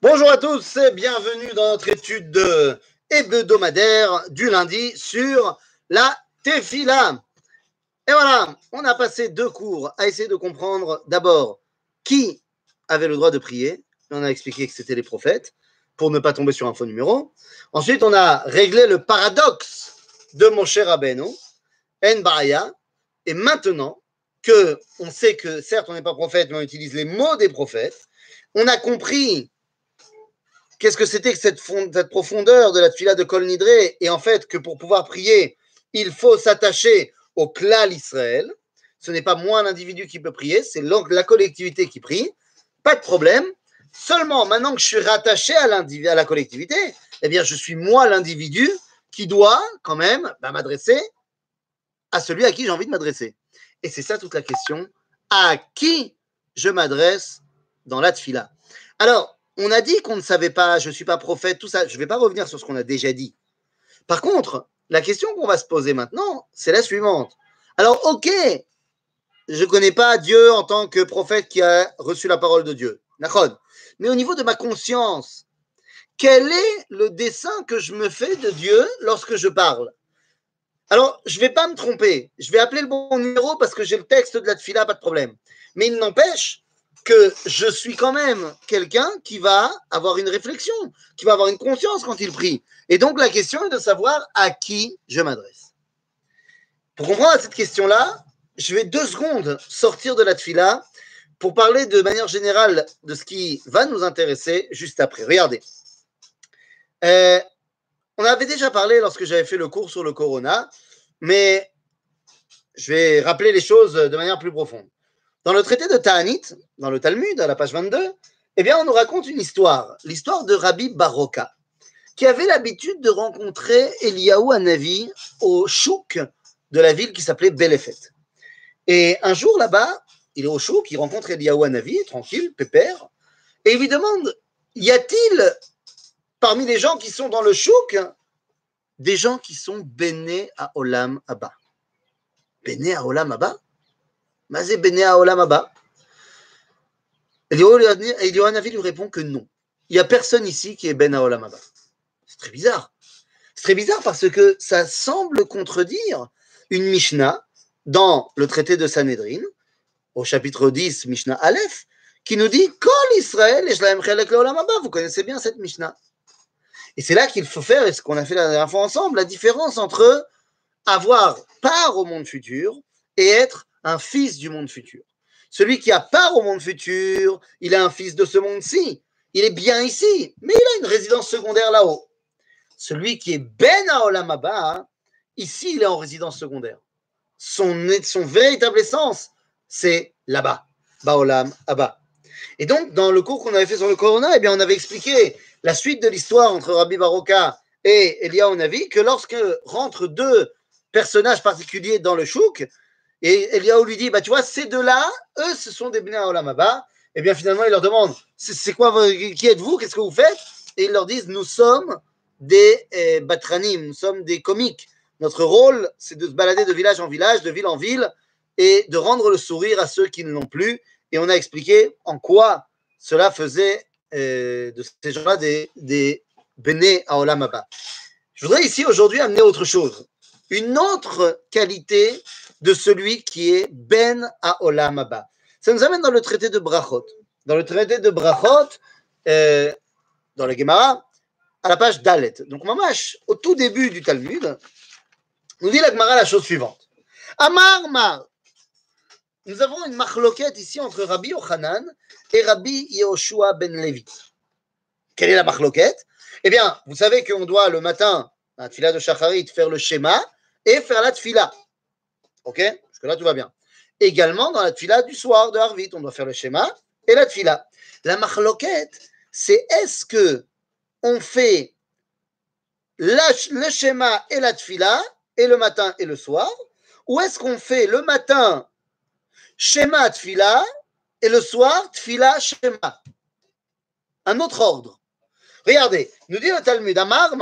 Bonjour à tous et bienvenue dans notre étude de hebdomadaire du lundi sur la Tefila. Et voilà, on a passé deux cours à essayer de comprendre d'abord qui avait le droit de prier. On a expliqué que c'était les prophètes pour ne pas tomber sur un faux numéro. Ensuite, on a réglé le paradoxe de Moshe Rabbeinu, En Baraya. Et maintenant que on sait que certes on n'est pas prophète, mais on utilise les mots des prophètes, on a compris qu'est-ce que c'était que cette, profondeur de la tfila de Kol Nidré, et en fait que pour pouvoir prier, il faut s'attacher au klal Israël. Ce n'est pas moi l'individu qui peut prier, c'est la collectivité qui prie. Pas de problème. Seulement, maintenant que je suis rattaché à, à la collectivité, eh bien, je suis moi l'individu qui doit quand même bah, m'adresser à celui à qui j'ai envie de m'adresser. Et c'est ça toute la question. À qui je m'adresse dans la tfila? Alors, on a dit qu'on ne savait pas, je ne suis pas prophète, tout ça. Je ne vais pas revenir sur ce qu'on a déjà dit. Par contre, la question qu'on va se poser maintenant, c'est la suivante. Alors, ok, je ne connais pas Dieu en tant que prophète qui a reçu la parole de Dieu. Mais au niveau de ma conscience, quel est le dessin que je me fais de Dieu lorsque je parle? Alors, je ne vais pas me tromper. Je vais appeler le bon numéro parce que j'ai le texte de la tfila, pas de problème. Mais il n'empêche que je suis quand même quelqu'un qui va avoir une réflexion, qui va avoir une conscience quand il prie. Et donc, la question est de savoir à qui je m'adresse. Pour comprendre cette question-là, je vais deux secondes sortir de la tfila pour parler de manière générale de ce qui va nous intéresser juste après. Regardez. Euh, on avait déjà parlé lorsque j'avais fait le cours sur le corona, mais je vais rappeler les choses de manière plus profonde. Dans le traité de Ta'anit, dans le Talmud, à la page 22, eh bien, on nous raconte une histoire, l'histoire de Rabbi Baroka, qui avait l'habitude de rencontrer Eliyahu Hanavi au chouk de la ville qui s'appelait Belefet. Et un jour là-bas, il est au chouk, il rencontre Eliyahu Hanavi, tranquille, pépère, et il lui demande Y a-t-il parmi les gens qui sont dans le chouk des gens qui sont bénés à Olam Abba? Bénés à Olam Abba? Abba Eliyahu lui répond que non. Il n'y a personne ici qui est béné à Olam Abba. C'est très bizarre. C'est très bizarre parce que ça semble contredire une Mishnah dans le traité de Sanhedrin, au chapitre 10, Mishnah Aleph, qui nous dit Kol Israël Vous connaissez bien cette Mishnah. Et c'est là qu'il faut faire, et ce qu'on a fait la dernière fois ensemble, la différence entre avoir part au monde futur et être un fils du monde futur. Celui qui a part au monde futur, il est un fils de ce monde-ci. Il est bien ici, mais il a une résidence secondaire là-haut. Celui qui est Ben Olam ici, il est en résidence secondaire son, véritable essence, c'est là-bas, Baolam, Abba. Et donc, dans le cours qu'on avait fait sur le Corona, eh bien, on avait expliqué la suite de l'histoire entre Rabbi Baroka et Eliyahu Navi, que lorsque rentrent deux personnages particuliers dans le chouk, et Eliyahu lui dit, bah, tu vois, ces deux-là, eux, ce sont des Bnei Olam Abba, et eh bien finalement, il leur demande, c'est quoi, qui êtes-vous, qu'est-ce que vous faites? Et ils leur disent, nous sommes des eh, batranim, nous sommes des comiques, notre rôle, c'est de se balader de village en village, de ville en ville, et de rendre le sourire à ceux qui ne l'ont plus. Et on a expliqué en quoi cela faisait euh, de ces gens-là des, des béné à Olam Abba. Je voudrais ici aujourd'hui amener autre chose. Une autre qualité de celui qui est Ben à Olam Abba. Ça nous amène dans le traité de Brachot. Dans le traité de Brachot, euh, dans le Gemara, à la page Dalet. Donc, mamash, au tout début du Talmud, nous dit la Gemara la chose suivante. Amar Mar. Nous avons une marloquette ici entre Rabbi Yochanan et Rabbi Yehoshua ben Levi. Quelle est la marloquette? Eh bien, vous savez qu'on doit le matin, à la tfila de Shacharit, faire le schéma et faire la tfila. Ok? Jusque-là, tout va bien. Également, dans la tfila du soir de Harvit, on doit faire le schéma et la tfila. La marloquette, c'est est-ce que on fait le schéma et la tfila et le matin et le soir Ou est-ce qu'on fait le matin Shema Tfila et le soir Tfila Shema Un autre ordre. Regardez, nous dit le Talmud Amar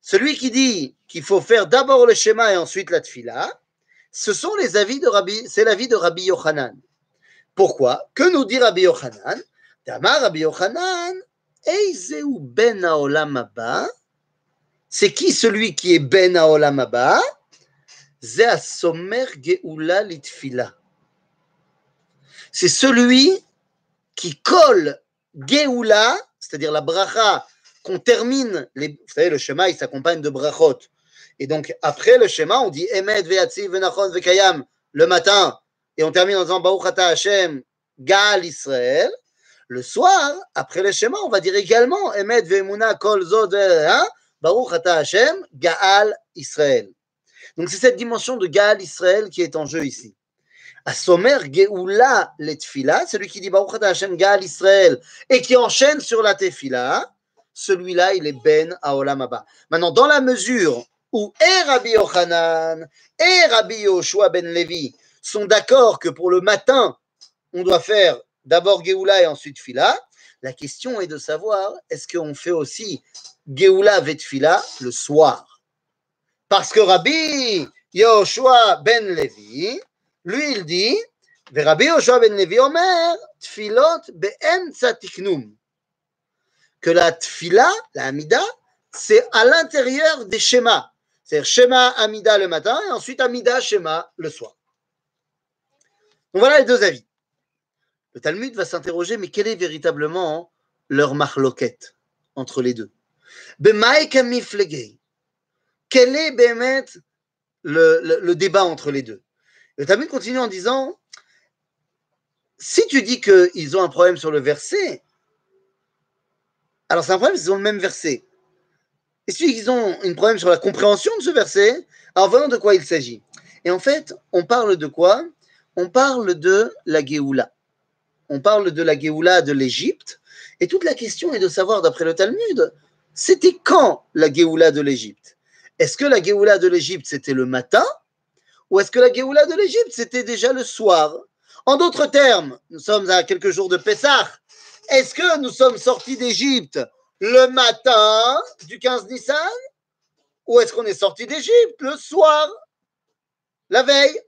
Celui qui dit qu'il faut faire d'abord le Shema et ensuite la Tfila, ce sont les avis de Rabbi, c'est l'avis de Rabbi Yochanan. Pourquoi? Que nous dit Rabbi Yochanan? Tamar Rabbi Yochanan, ben haolam. C'est qui celui qui est ben haolam haba? C'est celui qui colle geoula, c'est-à-dire la bracha qu'on termine. Vous savez, le schéma, il s'accompagne de brachot. Et donc, après le schéma, on dit Emet ve'atzi ve'nachon ve'kayam le matin. Et on termine en disant Baruch ata Hashem, Gal Israël. Le soir, après le schéma, on va dire également Emet ve'emuna kol zod hein? Baruch ata Hashem, Gaal Israël. Donc, c'est cette dimension de Gaal Israël qui est en jeu ici. À Somer Geoula Letfila, celui qui dit Baruch Hashem, Gaal Israël, et qui enchaîne sur la Tefila, celui-là, il est Ben Aolam. Maintenant, dans la mesure où et Rabbi Yochanan et Rabbi Yoshua ben Levi sont d'accord que pour le matin, on doit faire d'abord Geoula et ensuite Fila, la question est de savoir est-ce qu'on fait aussi Geoula Vetfila le soir? Parce que Rabbi Yoshua ben Levi, lui, il dit ben que la Tfila, la Amida, c'est à l'intérieur des schémas. C'est-à-dire Shema Amida le matin et ensuite Amida Shema le soir. Donc voilà les deux avis. Le Talmud va s'interroger, mais quel est véritablement leur marloquette entre les deux? Quel est le débat entre les deux? Le Talmud continue en disant si tu dis qu'ils ont un problème sur le verset, alors c'est un problème, ils ont le même verset. Et si ils ont un problème sur la compréhension de ce verset, alors voyons de quoi il s'agit. Et en fait, on parle de quoi? On parle de la Géoula. On parle de la Géoula de l'Égypte. Et toute la question est de savoir, d'après le Talmud, c'était quand la Géoula de l'Égypte? Est-ce que la Géoula de l'Égypte, c'était le matin? Ou est-ce que la Géoula de l'Égypte, c'était déjà le soir? En d'autres termes, nous sommes à quelques jours de Pessah. Est-ce que nous sommes sortis d'Égypte le matin du 15 Nissan? Ou est-ce qu'on est sorti d'Égypte le soir La veille?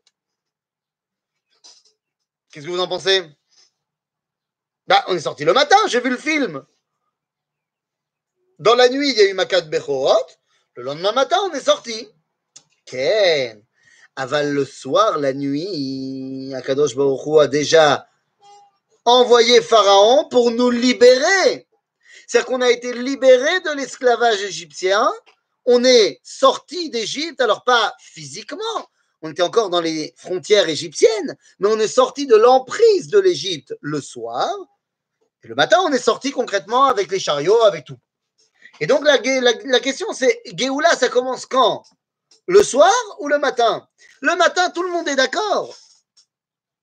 Qu'est-ce que vous en pensez? Bah, On est sorti le matin, j'ai vu le film. Dans la nuit, il y a eu Makat Bechorot. Le lendemain matin, on est sorti. Aval le soir, la nuit, Akadosh Baruch Hu a déjà envoyé Pharaon pour nous libérer. C'est-à-dire qu'on a été libéré de l'esclavage égyptien, on est sorti d'Égypte, alors pas physiquement, on était encore dans les frontières égyptiennes, mais on est sorti de l'emprise de l'Égypte le soir, et le matin, on est sorti concrètement avec les chariots, avec tout. Et donc la, la, question c'est, Géoula, ça commence quand? Le soir ou le matin? Le matin, tout le monde est d'accord.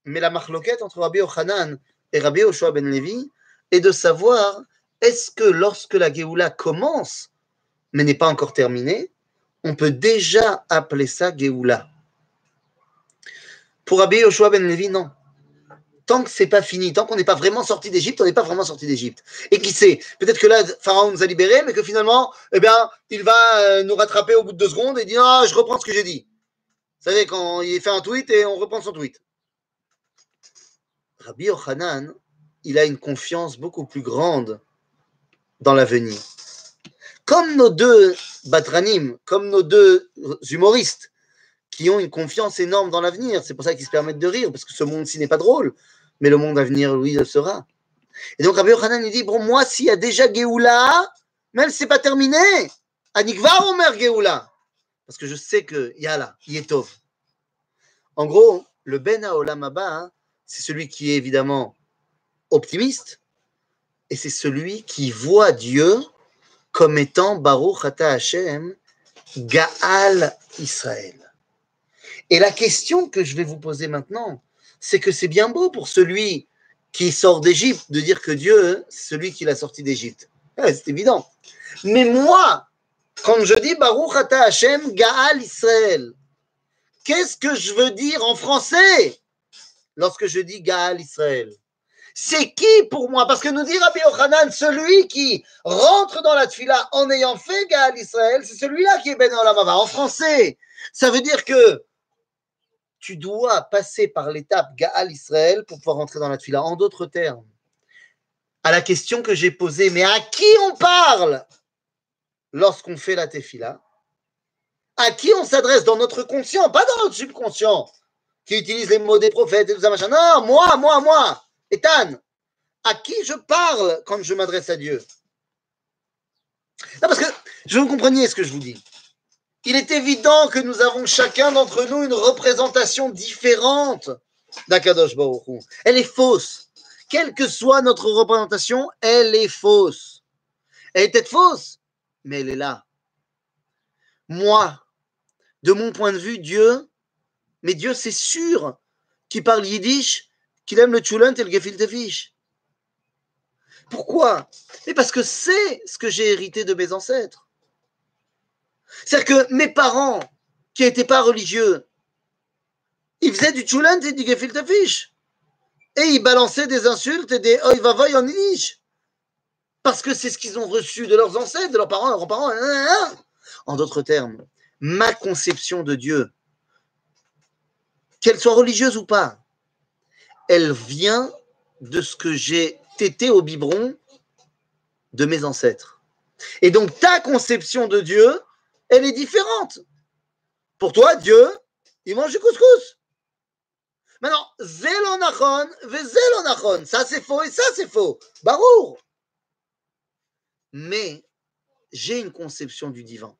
Mais la marloquette entre Rabbi Ochanan et Rabbi Oshua ben Levi est de savoir est-ce que lorsque la Géoula commence, mais n'est pas encore terminée, on peut déjà appeler ça Géoula? Pour Rabbi Yoshua ben Levi, non. Tant que c'est pas fini, tant qu'on n'est pas vraiment sorti d'Égypte, on n'est pas vraiment sorti d'Égypte. Et qui sait, peut-être que là, Pharaon nous a libérés, mais que finalement, eh bien, il va euh, nous rattraper au bout de deux secondes et dire Ah, je reprends ce que j'ai dit. Vous savez, quand il fait un tweet et on reprend son tweet. Rabbi Yochanan, il a une confiance beaucoup plus grande dans l'avenir. Comme nos deux batranim, comme nos deux humoristes, qui ont une confiance énorme dans l'avenir, c'est pour ça qu'ils se permettent de rire, parce que ce monde-ci n'est pas drôle, mais le monde à venir, lui, le sera. Et donc Rabbi Yochanan, il dit, bon, moi, s'il y a déjà Géoula, même si c'est pas terminé, Anikva Omer Géoula, parce que je sais qu'il y a là, Yetov. En gros, le Ben hein, c'est celui qui est évidemment optimiste, et c'est celui qui voit Dieu comme étant Baruch Ata Hashem, Gaal Israël. Et la question que je vais vous poser maintenant, c'est que c'est bien beau pour celui qui sort d'Égypte de dire que Dieu, celui qui l'a sorti d'Égypte. c'est évident. Mais moi, quand je dis Baruch Ata Hashem, Gaal Israël, qu'est-ce que je veux dire en français lorsque je dis Gaal Israël? C'est qui pour moi? Parce que nous dit Rabbi Yochanan, celui qui rentre dans la tfila en ayant fait Gaal Israël, c'est celui-là qui est Ben Olamava. En français, ça veut dire que tu dois passer par l'étape Gaal Israël pour pouvoir rentrer dans la Tfila. En d'autres termes, à la question que j'ai posée, mais à qui on parle lorsqu'on fait la Tefila À qui on s'adresse dans notre conscient, pas dans notre subconscient, qui utilise les mots des prophètes et tout ça, machin. Non, moi, moi, moi, Ethan, à qui je parle quand je m'adresse à Dieu? Parce que je vous compreniez ce que je vous dis. Il est évident que nous avons chacun d'entre nous une représentation différente d'Akadosh Baruch. Elle est fausse. Quelle que soit notre représentation, elle est fausse. Elle est peut-être fausse, mais elle est là. Moi, de mon point de vue, Dieu, mais Dieu, c'est sûr qu'il parle yiddish, qu'il aime le tchoulant et le gefilte. Pourquoi? Parce que c'est ce que j'ai hérité de mes ancêtres. C'est-à-dire que mes parents, qui n'étaient pas religieux, ils faisaient du tchoulant et du gefilte fish. Et ils balançaient des insultes et des oi va en yiddish. Parce que c'est ce qu'ils ont reçu de leurs ancêtres, de leurs parents, leurs grands-parents. Hein, hein, hein. En d'autres termes, ma conception de Dieu, qu'elle soit religieuse ou pas, elle vient de ce que j'ai tété au biberon de mes ancêtres. Et donc ta conception de Dieu, elle est différente. Pour toi, Dieu, il mange du couscous. Maintenant, zelonachon, zelonachon, ça c'est faux et ça c'est faux. Barour. Mais j'ai une conception du divin.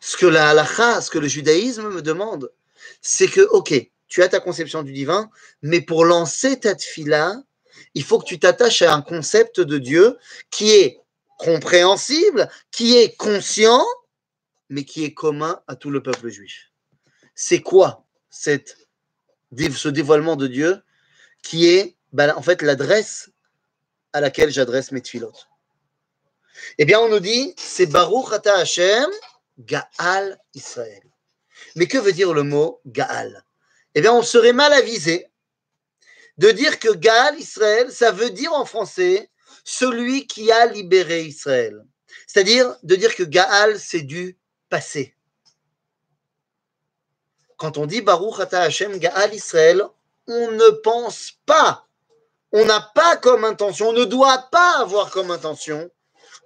Ce que la halakha, ce que le judaïsme me demande, c'est que, ok, tu as ta conception du divin, mais pour lancer ta tfila, il faut que tu t'attaches à un concept de Dieu qui est compréhensible, qui est conscient, mais qui est commun à tout le peuple juif. C'est quoi cette, ce dévoilement de Dieu qui est ben, en fait l'adresse à laquelle j'adresse mes tfilotes? Eh bien, on nous dit, c'est Baruch Ata Hashem, Gaal Israël. Mais que veut dire le mot Gaal? Eh bien, on serait mal avisé de dire que Gaal Israël, ça veut dire en français celui qui a libéré Israël. C'est-à-dire de dire que Gaal, c'est du passé. Quand on dit Baruch Ata Hashem Gaal Israël, on ne pense pas, on n'a pas comme intention, on ne doit pas avoir comme intention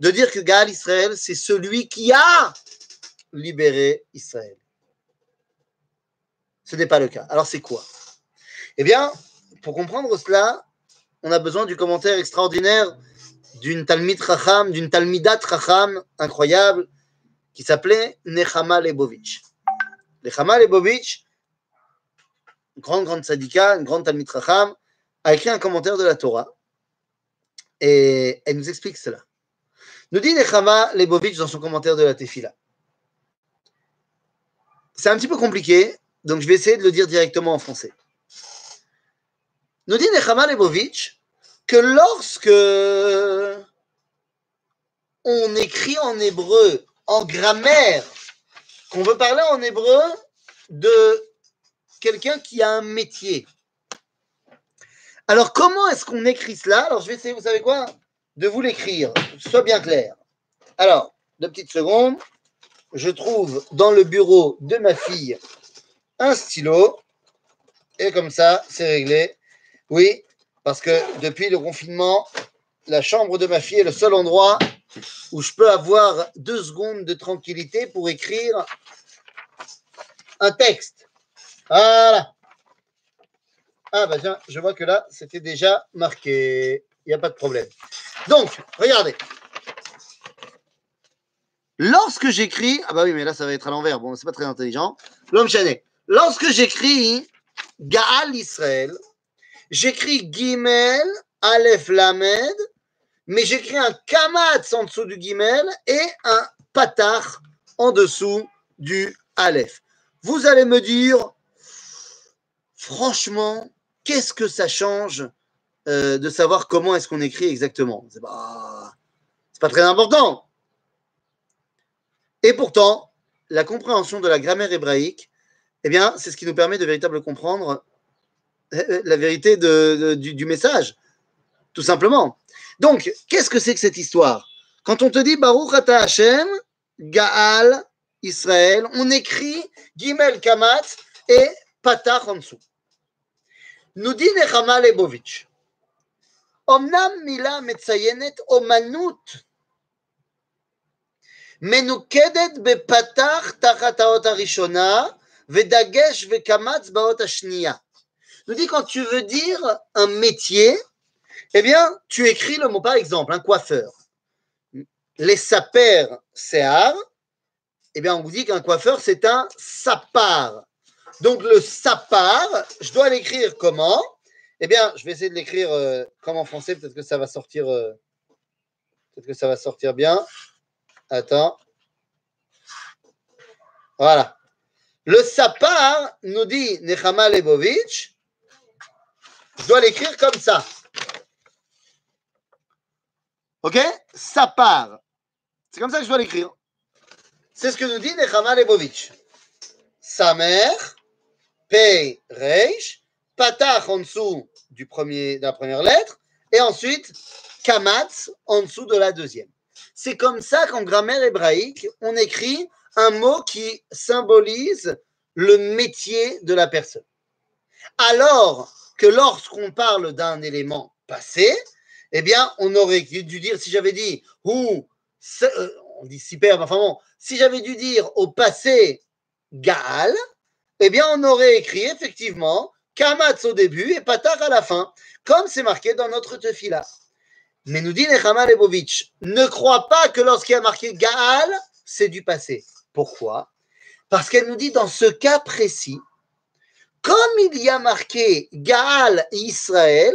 de dire que Gaal Israël, c'est celui qui a libérer Israël. Ce n'est pas le cas. Alors c'est quoi? Eh bien, pour comprendre cela, on a besoin du commentaire extraordinaire d'une Talmid Chacham, d'une Talmidat Chacham incroyable, qui s'appelait Nechama Lebovitch. Nechama Lebovitch, une grande, grande sadika, une grande Chacham, a écrit un commentaire de la Torah. Et elle nous explique cela. Nous dit Nechama Lebovitch dans son commentaire de la Tefila. C'est un petit peu compliqué, donc je vais essayer de le dire directement en français. Nous dit Nechama Lebovitch que lorsque on écrit en hébreu, en grammaire, qu'on veut parler en hébreu de quelqu'un qui a un métier. Alors, comment est-ce qu'on écrit cela? Alors, je vais essayer, vous savez quoi? De vous l'écrire, soit bien clair. Alors, deux petites secondes je trouve dans le bureau de ma fille un stylo. Et comme ça, c'est réglé. Oui, parce que depuis le confinement, la chambre de ma fille est le seul endroit où je peux avoir deux secondes de tranquillité pour écrire un texte. Voilà. Ah bah tiens, je vois que là, c'était déjà marqué. Il n'y a pas de problème. Donc, regardez. Lorsque j'écris, ah bah oui, mais là ça va être à l'envers, bon, c'est pas très intelligent. L'homme chané. Lorsque j'écris Gaal Israël, j'écris Gimel, Aleph Lamed, mais j'écris un Kamatz en dessous du Gimel et un Patach en dessous du Aleph. Vous allez me dire, franchement, qu'est-ce que ça change euh, de savoir comment est-ce qu'on écrit exactement? C'est pas, pas très important. Et pourtant, la compréhension de la grammaire hébraïque, eh bien, c'est ce qui nous permet de véritablement comprendre euh, euh, la vérité du, message, tout simplement. Donc, qu'est-ce que c'est que cette histoire? Quand on te dit Baruch Ata Hashem, Gaal, Israël, on écrit Gimel Kamat et Patach en dessous. Nous dit Nechama Lebovitch. Omnam mila metzayenet omanut menoukedet bepatach tachat haot harishona vedagesh vekamatz baot ashnia. Nous dit quand tu veux dire un métier, eh bien, tu écris le mot, par exemple, un coiffeur. Les sapers, séar, eh bien, on vous dit qu'un coiffeur, c'est un sapar. Donc, le sapar, je dois l'écrire comment? Eh bien, je vais essayer de l'écrire euh, comme en français, peut-être que ça va sortir. euh, peut-être que ça va sortir bien. Attends. Voilà. Le sapar, nous dit Nechama Lebovitch, je dois l'écrire comme ça. Ok? Sapar. C'est comme ça que je dois l'écrire. C'est ce que nous dit Nechama Lebovitch. Samer, Pei, Reish, Patach en dessous du premier, de la première lettre, et ensuite Kamatz en dessous de la deuxième. C'est comme ça qu'en grammaire hébraïque, on écrit un mot qui symbolise le métier de la personne. Alors que lorsqu'on parle d'un élément passé, eh bien, on aurait dû dire, si j'avais dit, ou, euh, on dit super, enfin bon, si j'avais dû dire au passé Gaal, eh bien, on aurait écrit effectivement Kamatz au début et Patar à la fin, comme c'est marqué dans notre tefila. Mais nous dit Nechama Lebovitch, ne crois pas que lorsqu'il y a marqué Gaal, c'est du passé. Pourquoi? Parce qu'elle nous dit dans ce cas précis, comme il y a marqué Gaal Israël,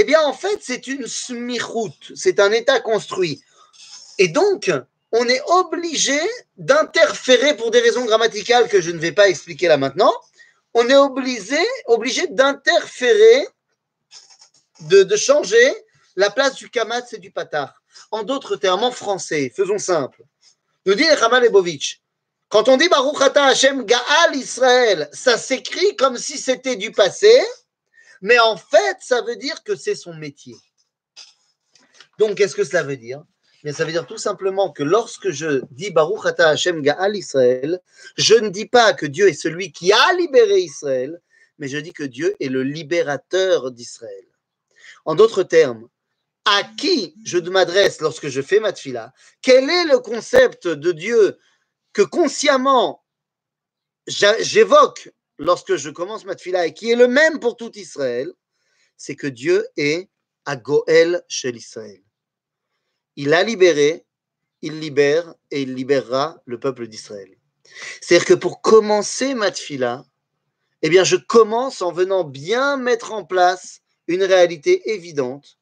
eh bien en fait c'est une smichout, c'est un état construit. Et donc, on est obligé d'interférer pour des raisons grammaticales que je ne vais pas expliquer là maintenant. On est obligé, d'interférer, de, changer la place du kamatz et du patar. En d'autres termes, en français, faisons simple. Nous dit Ramal Lebovitch, quand on dit Baruch Ata Hashem Gaal Israël, ça s'écrit comme si c'était du passé, mais en fait, ça veut dire que c'est son métier. Donc, qu'est-ce que cela veut dire? Mais ça veut dire tout simplement que lorsque je dis Baruch Ata Hashem Gaal Israël, je ne dis pas que Dieu est celui qui a libéré Israël, mais je dis que Dieu est le libérateur d'Israël. En d'autres termes, à qui je m'adresse lorsque je fais ma Quel est le concept de Dieu que consciemment j'évoque lorsque je commence ma tfila et qui est le même pour tout Israël C'est que Dieu est à Goël chez l'Israël. Il a libéré, il libère et il libérera le peuple d'Israël. C'est-à-dire que pour commencer ma tfila, eh bien, je commence en venant bien mettre en place une réalité évidente.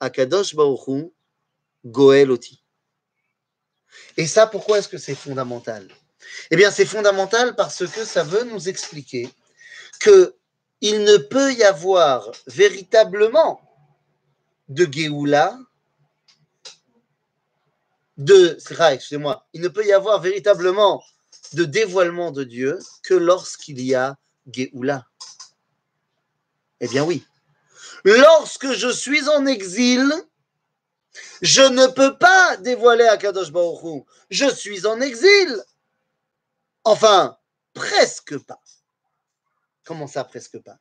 Akadosh Baruchu, Goel Oti. Et ça, pourquoi est-ce que c'est fondamental? Eh bien, c'est fondamental parce que ça veut nous expliquer que il ne peut y avoir véritablement de Géoula, de, excusez-moi, il ne peut y avoir véritablement de dévoilement de Dieu que lorsqu'il y a Géoula. Eh bien oui. Lorsque je suis en exil, je ne peux pas dévoiler à Kadosh Baruch Je suis en exil. Enfin, presque pas. Comment ça, presque pas?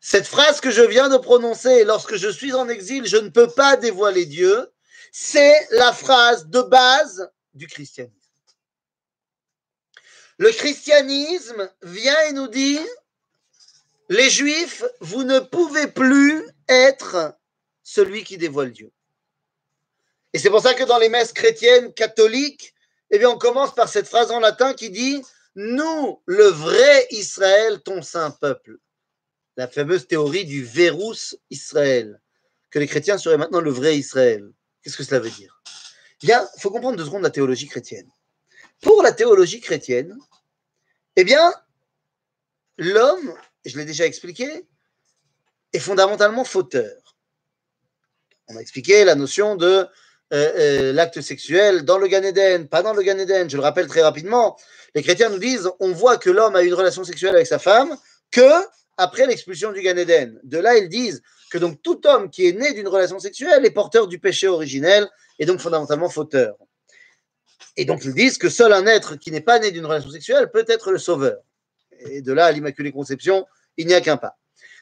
Cette phrase que je viens de prononcer, lorsque je suis en exil, je ne peux pas dévoiler Dieu, c'est la phrase de base du christianisme. Le christianisme vient et nous dit, les juifs, vous ne pouvez plus être celui qui dévoile Dieu. Et c'est pour ça que dans les messes chrétiennes catholiques, eh bien, on commence par cette phrase en latin qui dit Nous, le vrai Israël, ton saint peuple. La fameuse théorie du Vérus Israël, que les chrétiens seraient maintenant le vrai Israël. Qu'est-ce que cela veut dire? Bien, il faut comprendre deux secondes la théologie chrétienne. Pour la théologie chrétienne, eh bien, l'homme, je l'ai déjà expliqué, est fondamentalement fauteur. On a expliqué la notion de euh, euh, l'acte sexuel dans le Gan Eden, pas dans le Gan Eden. Je le rappelle très rapidement. Les chrétiens nous disent on voit que l'homme a eu une relation sexuelle avec sa femme que après l'expulsion du Gan Eden. De là, ils disent que donc tout homme qui est né d'une relation sexuelle est porteur du péché originel et donc fondamentalement fauteur. Et donc ils disent que seul un être qui n'est pas né d'une relation sexuelle peut être le sauveur. Et de là à l'Immaculée Conception, il n'y a qu'un pas.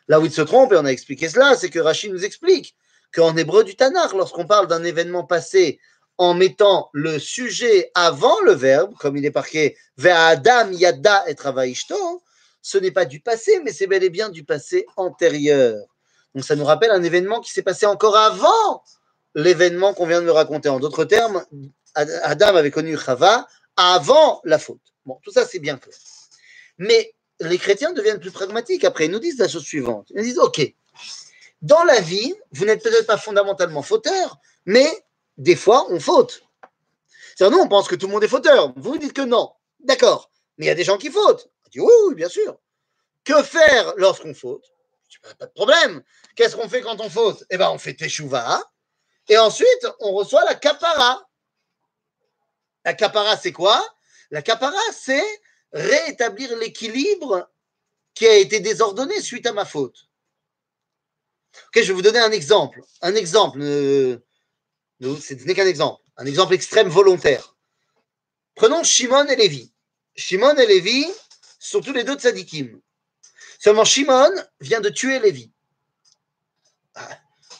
Là où il se trompe, et on a expliqué cela, c'est que Rachid nous explique qu'en hébreu du Tanakh, lorsqu'on parle d'un événement passé en mettant le sujet avant le verbe, comme il est marqué Adam Yada et Travaishto, ce n'est pas du passé, mais c'est bel et bien du passé antérieur. Donc ça nous rappelle un événement qui s'est passé encore avant l'événement qu'on vient de me raconter. En d'autres termes, Adam avait connu Chava avant la faute. Bon, tout ça c'est bien clair. Mais les chrétiens deviennent plus pragmatiques après. Ils nous disent la chose suivante. Ils nous disent, OK, dans la vie, vous n'êtes peut-être pas fondamentalement fauteur, mais des fois, on faute. C'est-à-dire, nous, on pense que tout le monde est fauteur. Vous dites que non. D'accord. Mais il y a des gens qui fautent. On dit, oui, bien sûr. Que faire lorsqu'on faute? Pas de problème. Qu'est-ce qu'on fait quand on faute? Eh bien, on fait teshuva. Et ensuite, on reçoit la capara. La capara, c'est quoi? La capara, c'est rétablir l'équilibre qui a été désordonné suite à ma faute. Ok, je vais vous donner un exemple. Un exemple, euh, ce n'est qu'un exemple. Un exemple extrême volontaire. Prenons Shimon et Lévi. Shimon et Lévi sont tous les deux tzadikim. Seulement Shimon vient de tuer Lévi. Ah,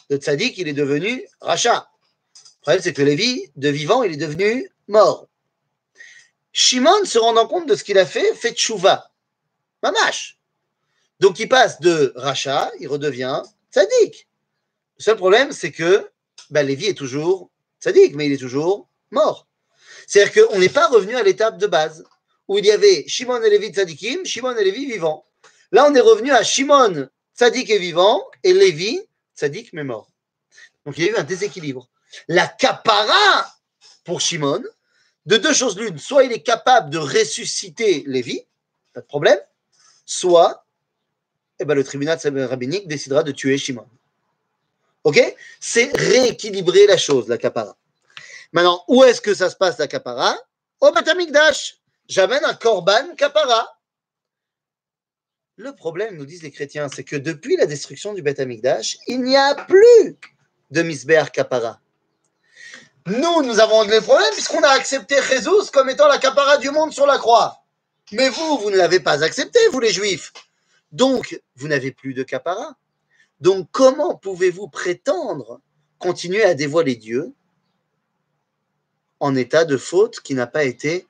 le tzadik, il est devenu rachat. Le problème, c'est que Lévi, de vivant, il est devenu mort. Shimon, se rendant compte de ce qu'il a fait, fait tchouva. Mamash. Donc il passe de rachat, il redevient tzaddik. Le seul problème, c'est que ben, Lévi est toujours tzaddik, mais il est toujours mort. C'est-à-dire qu'on n'est pas revenu à l'étape de base, où il y avait Shimon et Lévi tzaddikim, Shimon et Lévi vivants. Là, on est revenu à Shimon tzaddik et vivant, et Lévi tzaddik mais mort. Donc il y a eu un déséquilibre. La capara pour Shimon, de deux choses l'une, soit il est capable de ressusciter Lévi, pas de problème, soit eh ben, le tribunal rabbinique décidera de tuer Shimon. Ok? C'est rééquilibrer la chose, la capara. Maintenant, où est-ce que ça se passe, la capara Au Batamikdash. J'amène un korban capara. Le problème, nous disent les chrétiens, c'est que depuis la destruction du Beth il n'y a plus de Misber capara. Nous, nous avons des problèmes puisqu'on a accepté Jésus comme étant la capara du monde sur la croix. Mais vous, vous ne l'avez pas accepté, vous les juifs. Donc, vous n'avez plus de capara. Donc, comment pouvez-vous prétendre continuer à dévoiler Dieu en état de faute qui n'a pas été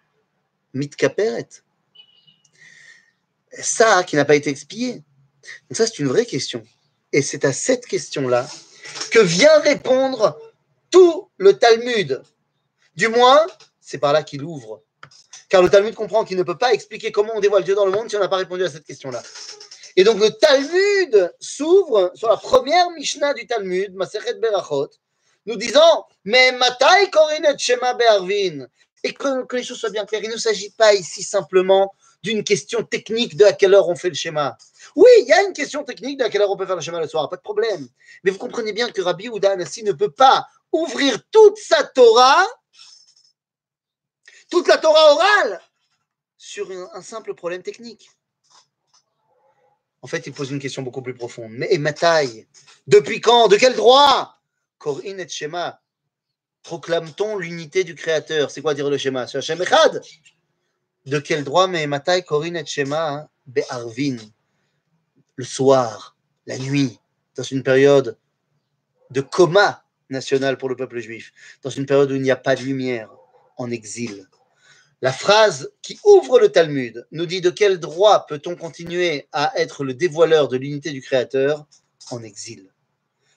mitkaperet Ça, qui n'a pas été expié. Donc ça, c'est une vraie question. Et c'est à cette question-là que vient répondre tout le Talmud. Du moins, c'est par là qu'il ouvre. Car le Talmud comprend qu'il ne peut pas expliquer comment on dévoile Dieu dans le monde si on n'a pas répondu à cette question-là. Et donc le Talmud s'ouvre sur la première Mishnah du Talmud, Masechet Berachot, nous disant Mais Matai Korinet Shema Be'arvin. Et que, que, les choses soient bien claires, il ne s'agit pas ici simplement d'une question technique de à quelle heure on fait le schéma. Oui, il y a une question technique de à quelle heure on peut faire le schéma le soir, pas de problème. Mais vous comprenez bien que Rabbi Oudan Anassi ne peut pas ouvrir toute sa Torah, toute la Torah orale, sur un simple problème technique. En fait, il pose une question beaucoup plus profonde. Mais ma taille, depuis quand De quel droit? Korin et Shema. Proclame-t-on l'unité du Créateur? C'est quoi dire le schéma C'est Hashem Echad? De quel droit Mais ma taille, Korin et Shema, hein? Be'arvin. Le soir, la nuit, dans une période de coma national pour le peuple juif, dans une période où il n'y a pas de lumière, en exil. La phrase qui ouvre le Talmud nous dit de quel droit peut-on continuer à être le dévoileur de l'unité du Créateur en exil?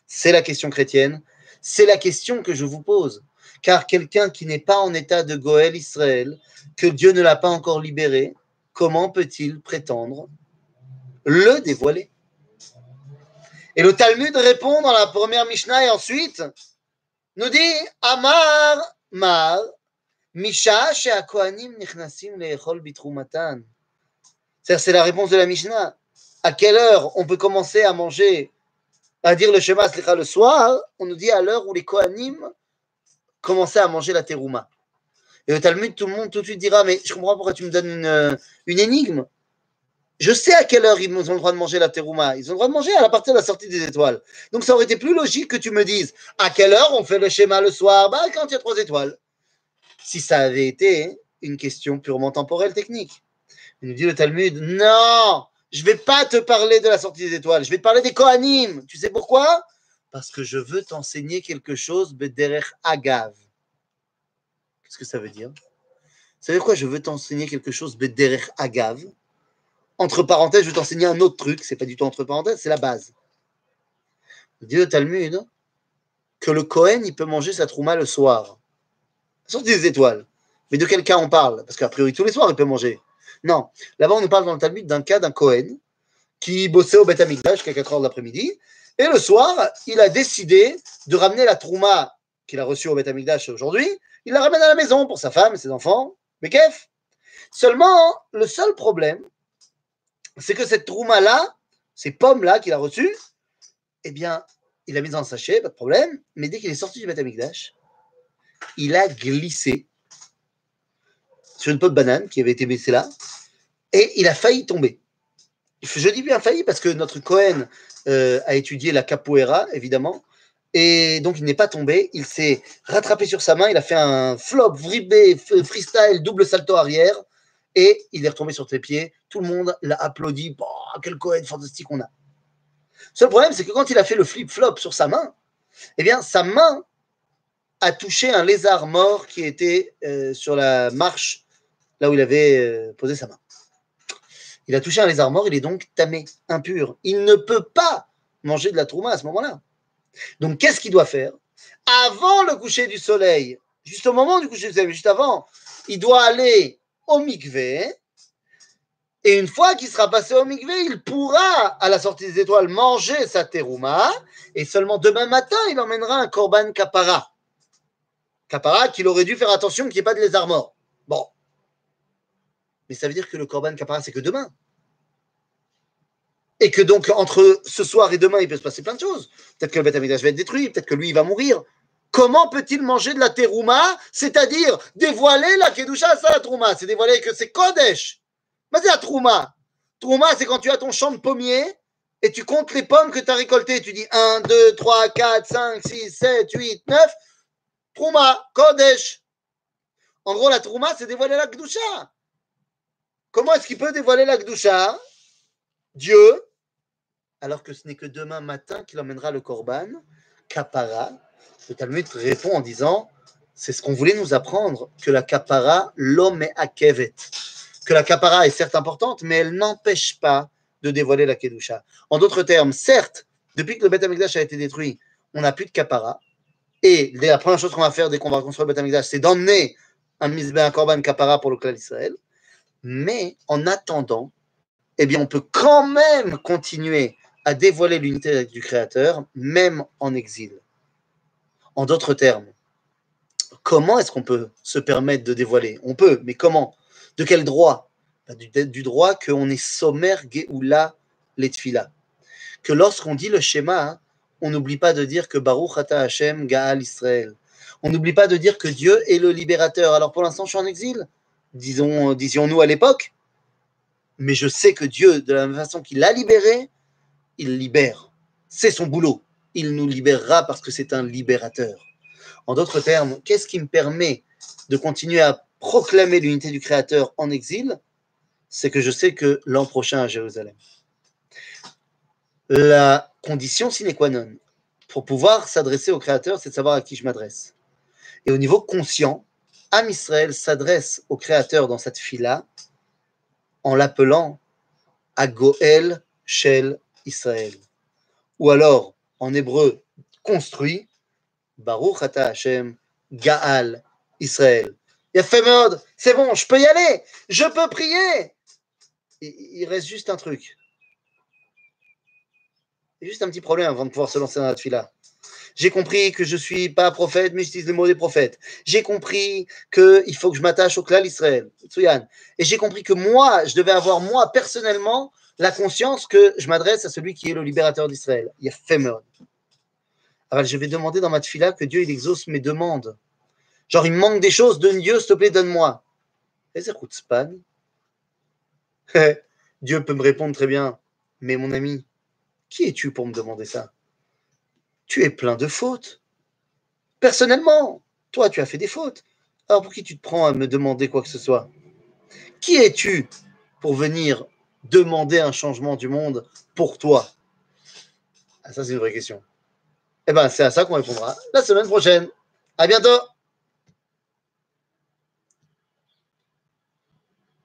C'est la question chrétienne, c'est la question que je vous pose. Car quelqu'un qui n'est pas en état de Goël Israël, que Dieu ne l'a pas encore libéré, comment peut-il prétendre le dévoiler? Et le Talmud répond dans la première Mishnah et ensuite nous dit Amar Mar Misha c'est la réponse de la Mishnah. À quelle heure on peut commencer à manger, à dire le Shema le soir? On nous dit à l'heure où les Kohanim commençaient à manger la terouma. Et au Talmud, tout le monde tout de suite dira Mais je comprends pourquoi tu me donnes une, une énigme. Je sais à quelle heure ils ont le droit de manger la terouma. Ils ont le droit de manger à partir de la sortie des étoiles. Donc ça aurait été plus logique que tu me dises à quelle heure on fait le schéma le soir? Bah, quand il y a trois étoiles si ça avait été une question purement temporelle, technique. Il nous dit le Talmud, non, je ne vais pas te parler de la sortie des étoiles, je vais te parler des Kohanim. Tu sais pourquoi? Parce que je veux t'enseigner quelque chose, Bederech Agav. Qu'est-ce que ça veut dire? Ça veut dire quoi Je veux t'enseigner quelque chose, Bederech Agav? Entre parenthèses, je veux t'enseigner un autre truc, c'est pas du tout entre parenthèses, c'est la base. Il dit le Talmud que le Kohen, il peut manger sa trouma le soir. La sortie des étoiles. Mais de quel cas on parle? Parce qu'a priori, tous les soirs, il peut manger. Non. Là-bas, on nous parle dans le Talmud d'un cas d'un Cohen qui bossait au Beth jusqu'à 4 heures de l'après-midi. Et le soir, il a décidé de ramener la trouma qu'il a reçue au Beth aujourd'hui. Il la ramène à la maison pour sa femme et ses enfants. Mais qu'est-ce Seulement, le seul problème, c'est que cette trouma-là, ces pommes-là qu'il a reçues, eh bien, il a mis dans un sachet, pas de problème. Mais dès qu'il est sorti du Beth il a glissé sur une peau de banane qui avait été baissée là, et il a failli tomber. Je dis bien failli parce que notre Cohen euh, a étudié la capoeira, évidemment, et donc il n'est pas tombé, il s'est rattrapé sur sa main, il a fait un flop, vribé, freestyle, double salto arrière, et il est retombé sur ses pieds. Tout le monde l'a applaudi. Oh, quel Cohen fantastique on a. Seul problème, c'est que quand il a fait le flip-flop sur sa main, eh bien, sa main a touché un lézard mort qui était euh, sur la marche là où il avait euh, posé sa main. Il a touché un lézard mort, il est donc tamé, impur. Il ne peut pas manger de la trouma à ce moment-là. Donc qu'est-ce qu'il doit faire? Avant le coucher du soleil, juste au moment du coucher du soleil, juste avant, il doit aller au mikvé. Et une fois qu'il sera passé au mikvé, il pourra, à la sortie des étoiles, manger sa terouma. Et seulement demain matin, il emmènera un korban kapara. Qu'il aurait dû faire attention qu'il n'y ait pas de lézard mort. Bon, mais ça veut dire que le Corban Kapara, c'est que demain. Et que donc, entre ce soir et demain, il peut se passer plein de choses. Peut-être que le Beth va être détruit, peut-être que lui, il va mourir. Comment peut-il manger de la terouma, c'est-à-dire dévoiler la kedusha, ça la trouma, c'est dévoiler que c'est Kodesh. Mais c'est la trouma. Trouma, c'est quand tu as ton champ de pommiers et tu comptes les pommes que tu as récoltées. Tu dis 1, 2, 3, 4, 5, 6, 7, 8, 9. Trouma, Kodesh. En gros, la trouma, c'est dévoiler la kedusha. Comment est-ce qu'il peut dévoiler la Gdusha? Dieu, alors que ce n'est que demain matin qu'il emmènera le Korban, Kapara. Le Talmud répond en disant c'est ce qu'on voulait nous apprendre, que la Kapara, l'homme est Akevet. Que la Kapara est certes importante, mais elle n'empêche pas de dévoiler la Kedusha. En d'autres termes, certes, depuis que le Beth Amikdash a été détruit, on n'a plus de Kapara. Et la première chose qu'on va faire dès qu'on va construire le Beth c'est d'emmener un Mizbeh, un Korban Kapara pour le clan d'Israël. Mais en attendant, eh bien, on peut quand même continuer à dévoiler l'unité du Créateur, même en exil. En d'autres termes, comment est-ce qu'on peut se permettre de dévoiler? On peut, mais comment? De quel droit? Bah, du, droit qu'on est sommaire Geoula Letfila. Que lorsqu'on dit le schéma, hein, on n'oublie pas de dire que Baruch Ata Hashem Gaal Israël. On n'oublie pas de dire que Dieu est le libérateur. Alors pour l'instant, je suis en exil disons, disions-nous à l'époque, mais je sais que Dieu, de la même façon qu'il l'a libéré, il libère. C'est son boulot. Il nous libérera parce que c'est un libérateur. En d'autres termes, qu'est-ce qui me permet de continuer à proclamer l'unité du Créateur en exil? C'est que je sais que l'an prochain à Jérusalem. La condition sine qua non pour pouvoir s'adresser au Créateur, c'est de savoir à qui je m'adresse. Et au niveau conscient, Am Israël s'adresse au Créateur dans cette fila en l'appelant Agoel Shel Israël. Ou alors, en hébreu construit, Baruch Ata Hashem Gaal Israël. Il fait c'est bon, je peux y aller, je peux prier. Il reste juste un truc. Juste un petit problème avant de pouvoir se lancer dans la fila. J'ai compris que je suis pas prophète, mais j'utilise le mot des prophètes. J'ai compris qu'il faut que je m'attache au clan d'Israël. Et j'ai compris que moi, je devais avoir, moi, personnellement, la conscience que je m'adresse à celui qui est le libérateur d'Israël. Il y a Femod. Alors, je vais demander dans ma tefila que Dieu, il exauce mes demandes. Genre, il me manque des choses, donne Dieu, s'il te plaît, donne-moi. Dieu peut me répondre très bien, mais mon ami, qui es-tu pour me demander ça? Tu es plein de fautes. Personnellement, toi, tu as fait des fautes. Alors pour qui tu te prends à me demander quoi que ce soit? Qui es-tu pour venir demander un changement du monde pour toi? Ah, Ça, c'est une vraie question. Eh bien, c'est à ça qu'on répondra la semaine prochaine. À bientôt